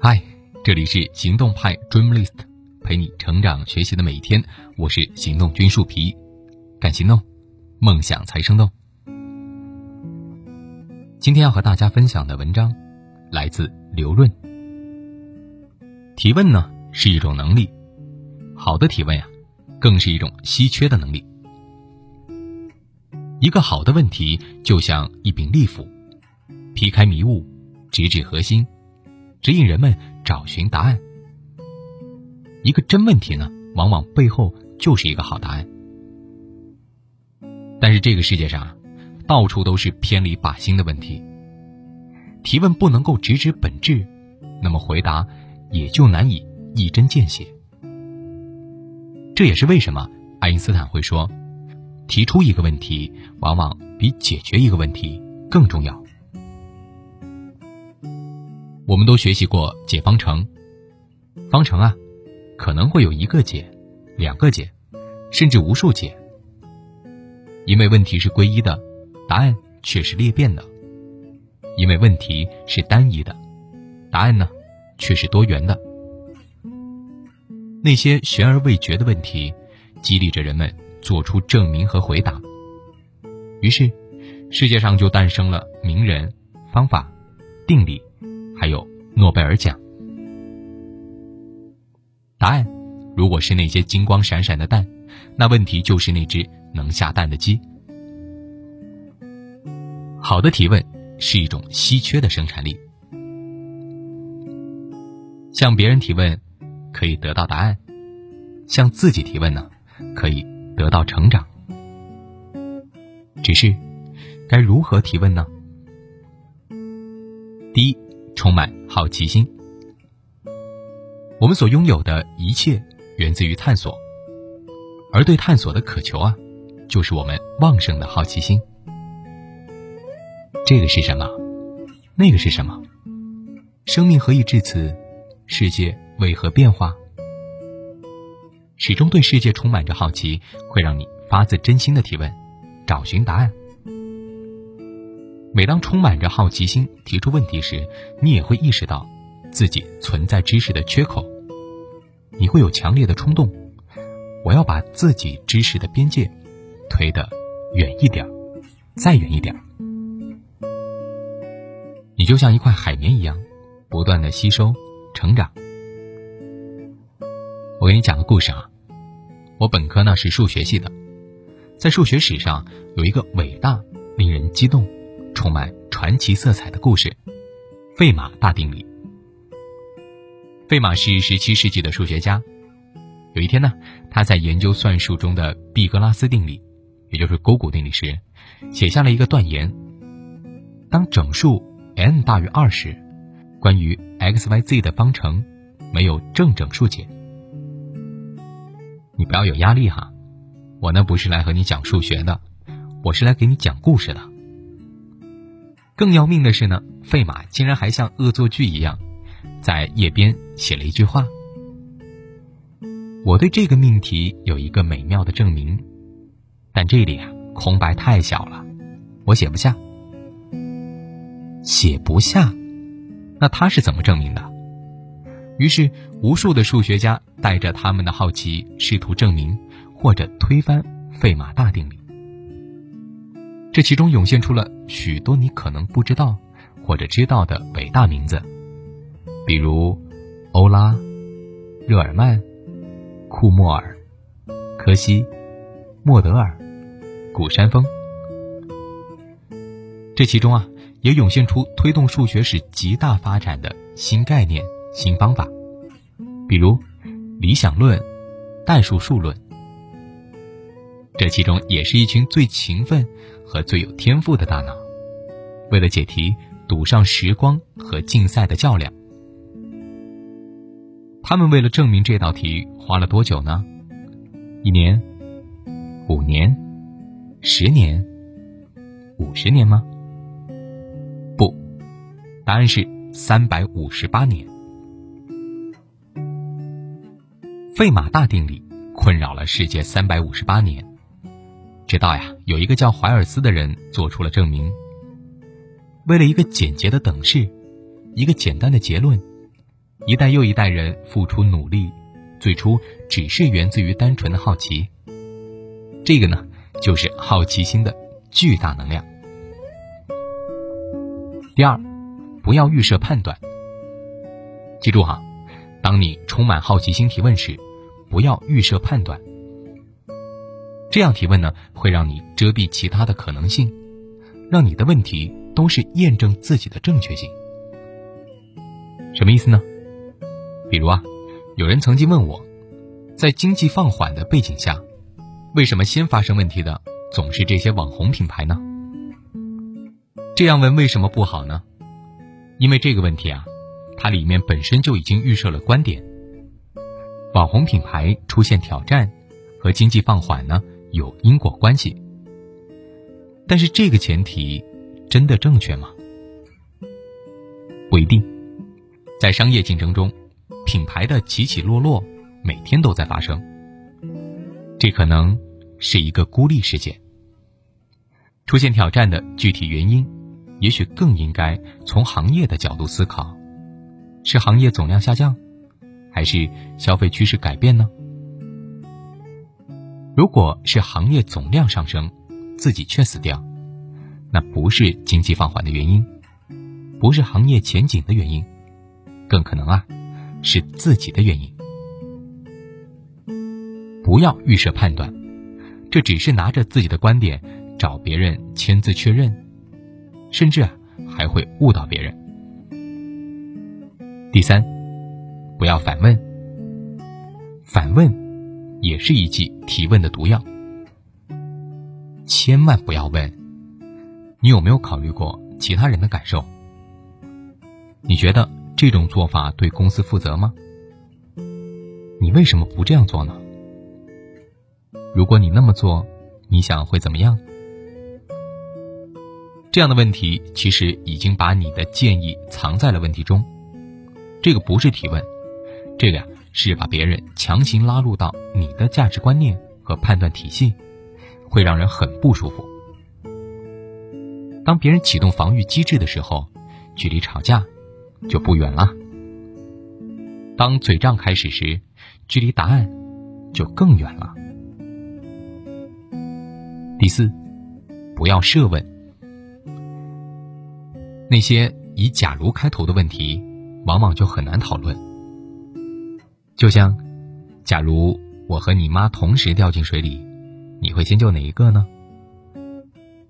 嗨，这里是行动派 Dreamlist，陪你成长学习的每一天。我是行动君树皮，敢行动，梦想才生动。今天要和大家分享的文章来自刘润。提问呢是一种能力，好的提问呀，更是一种稀缺的能力。一个好的问题就像一柄利斧，劈开迷雾，直指核心。指引人们找寻答案。一个真问题呢，往往背后就是一个好答案。但是这个世界上，到处都是偏离靶心的问题。提问不能够直指本质，那么回答也就难以一针见血。这也是为什么爱因斯坦会说，提出一个问题，往往比解决一个问题更重要。我们都学习过解方程，方程啊，可能会有一个解、两个解，甚至无数解。因为问题是归一的，答案却是裂变的；因为问题是单一的，答案呢却是多元的。那些悬而未决的问题，激励着人们做出证明和回答。于是，世界上就诞生了名人、方法、定理。还有诺贝尔奖。答案，如果是那些金光闪闪的蛋，那问题就是那只能下蛋的鸡。好的提问是一种稀缺的生产力。向别人提问，可以得到答案；向自己提问呢，可以得到成长。只是，该如何提问呢？第一。充满好奇心。我们所拥有的一切源自于探索，而对探索的渴求啊，就是我们旺盛的好奇心。这个是什么？那个是什么？生命何以至此？世界为何变化？始终对世界充满着好奇，会让你发自真心的提问，找寻答案。每当充满着好奇心提出问题时，你也会意识到自己存在知识的缺口，你会有强烈的冲动，我要把自己知识的边界推得远一点，再远一点。你就像一块海绵一样，不断的吸收、成长。我给你讲个故事啊，我本科呢是数学系的，在数学史上有一个伟大、令人激动。充满传奇色彩的故事——费马大定理。费马是十七世纪的数学家。有一天呢，他在研究算术中的毕格拉斯定理，也就是勾股定理时，写下了一个断言：当整数 n 大于二时，关于 x、y、z 的方程没有正整数解。你不要有压力哈，我呢不是来和你讲数学的，我是来给你讲故事的。更要命的是呢，费马竟然还像恶作剧一样，在页边写了一句话：“我对这个命题有一个美妙的证明，但这里啊空白太小了，我写不下。写不下，那他是怎么证明的？”于是，无数的数学家带着他们的好奇，试图证明或者推翻费马大定理。这其中涌现出了许多你可能不知道或者知道的伟大名字，比如欧拉、热尔曼、库莫尔、柯西、莫德尔、古山峰。这其中啊，也涌现出推动数学史极大发展的新概念、新方法，比如理想论、代数数论。这其中也是一群最勤奋。和最有天赋的大脑，为了解题赌上时光和竞赛的较量。他们为了证明这道题花了多久呢？一年、五年、十年、五十年吗？不，答案是三百五十八年。费马大定理困扰了世界三百五十八年。直到呀，有一个叫怀尔斯的人做出了证明。为了一个简洁的等式，一个简单的结论：一代又一代人付出努力，最初只是源自于单纯的好奇。这个呢，就是好奇心的巨大能量。第二，不要预设判断。记住哈，当你充满好奇心提问时，不要预设判断。这样提问呢，会让你遮蔽其他的可能性，让你的问题都是验证自己的正确性。什么意思呢？比如啊，有人曾经问我，在经济放缓的背景下，为什么先发生问题的总是这些网红品牌呢？这样问为什么不好呢？因为这个问题啊。它里面本身就已经预设了观点，网红品牌出现挑战和经济放缓呢有因果关系。但是这个前提真的正确吗？不一定。在商业竞争中，品牌的起起落落每天都在发生。这可能是一个孤立事件。出现挑战的具体原因，也许更应该从行业的角度思考。是行业总量下降，还是消费趋势改变呢？如果是行业总量上升，自己却死掉，那不是经济放缓的原因，不是行业前景的原因，更可能啊，是自己的原因。不要预设判断，这只是拿着自己的观点找别人签字确认，甚至啊还会误导别人。第三，不要反问。反问也是一剂提问的毒药。千万不要问，你有没有考虑过其他人的感受？你觉得这种做法对公司负责吗？你为什么不这样做呢？如果你那么做，你想会怎么样？这样的问题其实已经把你的建议藏在了问题中。这个不是提问，这个呀是把别人强行拉入到你的价值观念和判断体系，会让人很不舒服。当别人启动防御机制的时候，距离吵架就不远了；当嘴仗开始时，距离答案就更远了。第四，不要设问，那些以“假如”开头的问题。往往就很难讨论。就像，假如我和你妈同时掉进水里，你会先救哪一个呢？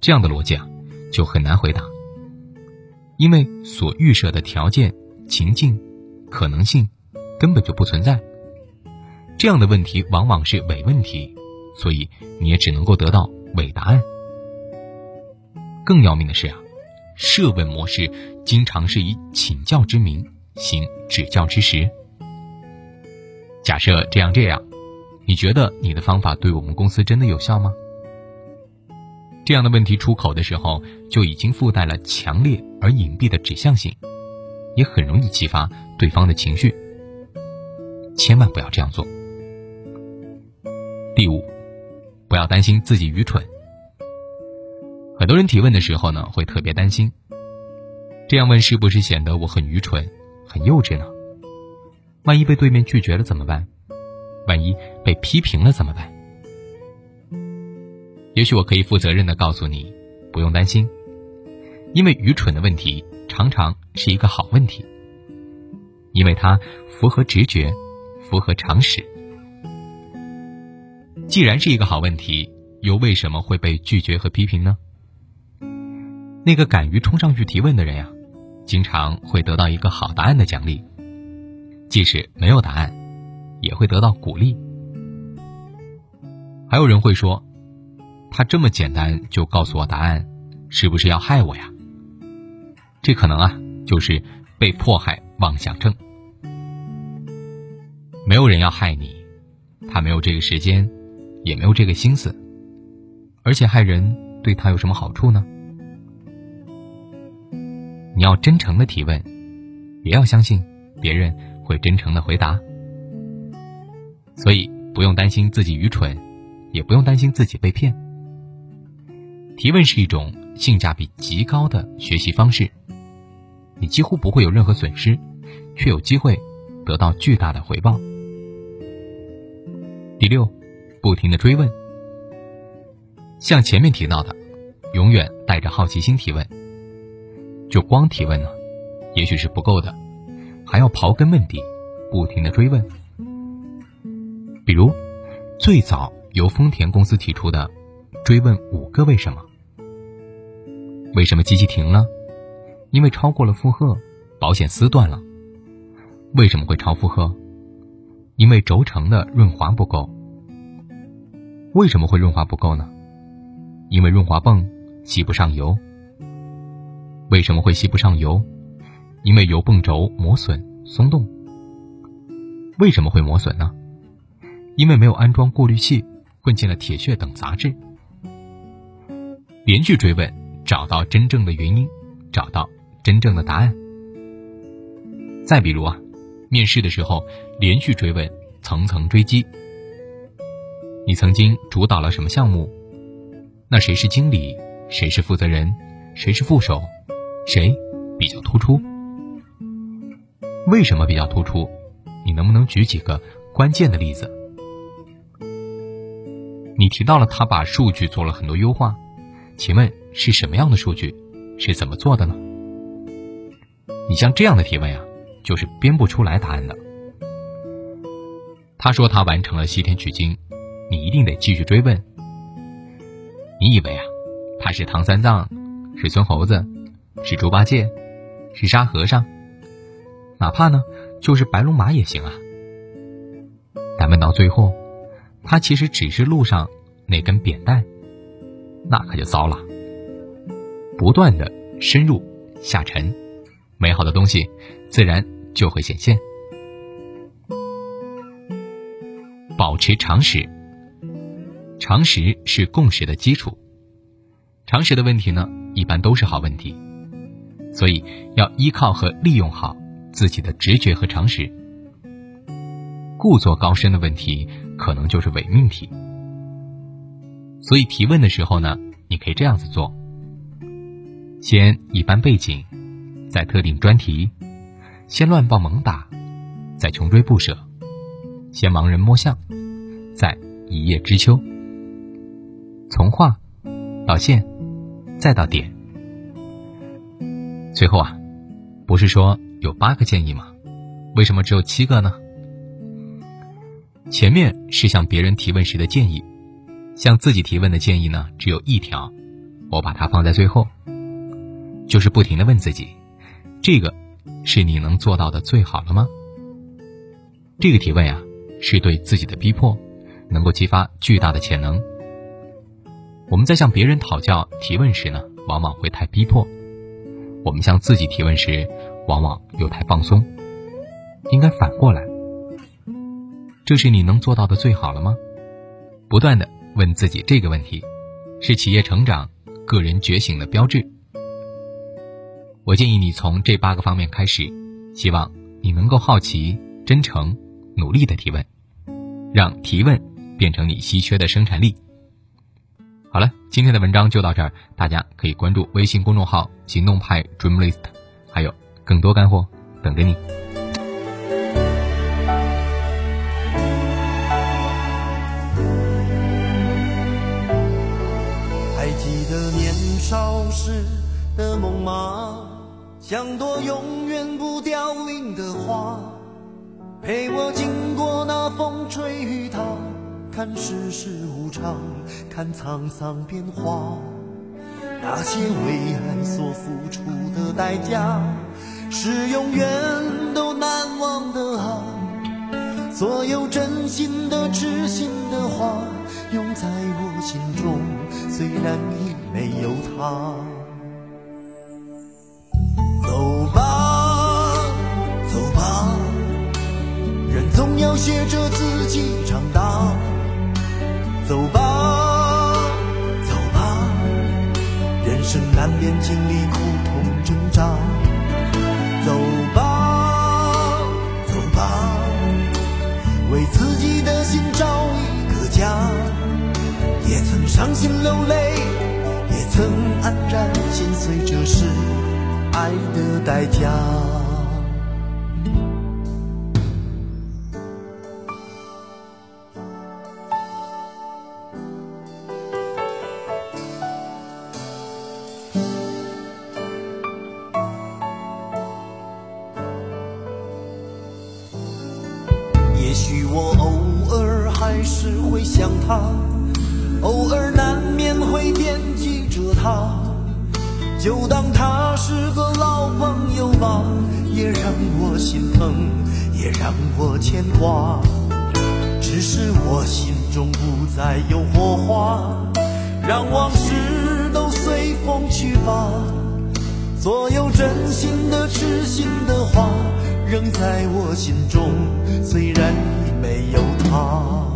这样的逻辑啊，就很难回答，因为所预设的条件、情境、可能性根本就不存在。这样的问题往往是伪问题，所以你也只能够得到伪答案。更要命的是啊，设问模式经常是以请教之名。行指教之实，假设这样这样，你觉得你的方法对我们公司真的有效吗？这样的问题出口的时候，就已经附带了强烈而隐蔽的指向性，也很容易激发对方的情绪。千万不要这样做。第五，不要担心自己愚蠢。很多人提问的时候呢，会特别担心，这样问是不是显得我很愚蠢？很幼稚呢，万一被对面拒绝了怎么办？万一被批评了怎么办？也许我可以负责任的告诉你，不用担心，因为愚蠢的问题常常是一个好问题，因为它符合直觉，符合常识。既然是一个好问题，又为什么会被拒绝和批评呢？那个敢于冲上去提问的人呀。经常会得到一个好答案的奖励，即使没有答案，也会得到鼓励。还有人会说，他这么简单就告诉我答案，是不是要害我呀？这可能啊，就是被迫害妄想症。没有人要害你，他没有这个时间，也没有这个心思，而且害人对他有什么好处呢？你要真诚的提问，也要相信别人会真诚的回答。所以不用担心自己愚蠢，也不用担心自己被骗。提问是一种性价比极高的学习方式。你几乎不会有任何损失，却有机会得到巨大的回报。第六，不停的追问，像前面提到的，永远带着好奇心提问。就光提问呢，也许是不够的，还要刨根问底，不停的追问。比如，最早由丰田公司提出的追问五个为什么：为什么机器停了？因为超过了负荷，保险丝断了。为什么会超负荷？因为轴承的润滑不够。为什么会润滑不够呢？因为润滑泵吸不上油。为什么会吸不上油？因为油泵轴磨损松动。为什么会磨损呢？因为没有安装过滤器，混进了铁屑等杂质。连续追问，找到真正的原因，找到真正的答案。再比如啊，面试的时候连续追问，层层追击。你曾经主导了什么项目？那谁是经理？谁是负责人？谁是副手？谁比较突出？为什么比较突出？你能不能举几个关键的例子？你提到了他把数据做了很多优化，请问是什么样的数据？是怎么做的呢？你像这样的提问呀，就是编不出来答案的。他说他完成了西天取经，你一定得继续追问。你以为啊，他是唐三藏，是孙猴子，是猪八戒，是沙和尚，哪怕呢就是白龙马也行啊。但问到最后。它其实只是路上那根扁担，那可就糟了。不断的深入下沉，美好的东西自然就会显现。保持常识，常识是共识的基础。常识的问题呢，一般都是好问题，所以要依靠和利用好自己的直觉和常识。故作高深的问题。可能就是伪命题，所以提问的时候呢，你可以这样子做：先一般背景，再特定专题；先乱报猛打，再穷追不舍；先盲人摸象，再一叶知秋。从画到线，再到点。最后啊，不是说有八个建议吗？为什么只有七个呢？前面是向别人提问时的建议，向自己提问的建议呢，只有一条，我把它放在最后，就是不停的问自己，这个是你能做到的最好了吗？这个提问呀，是对自己的逼迫，能够激发巨大的潜能。我们在向别人讨教提问时呢，往往会太逼迫；我们向自己提问时，往往又太放松，应该反过来。这是你能做到的最好了吗？不断的问自己这个问题，是企业成长、个人觉醒的标志。我建议你从这八个方面开始，希望你能够好奇、真诚、努力的提问，让提问变成你稀缺的生产力。好了，今天的文章就到这儿，大家可以关注微信公众号“行动派 Dreamlist”，还有更多干货等着你。还记得年少时的梦吗？像朵永远不凋零的花，陪我经过那风吹雨打，看世事无常，看沧桑变化。那些为爱所付出的代价，是永远都难忘的啊！所有真心的、痴心的话，永在我心中，虽然已。没有他，走吧，走吧，人总要学着自己长大。走吧，走吧，人生难免经历苦痛挣扎。曾伤心流泪。曾黯然心碎，这是爱的代价。也许我偶尔还是会想他，偶尔就当他是个老朋友吧，也让我心疼，也让我牵挂。只是我心中不再有火花，让往事都随风去吧。所有真心的、痴心的话。仍在我心中，虽然已没有他。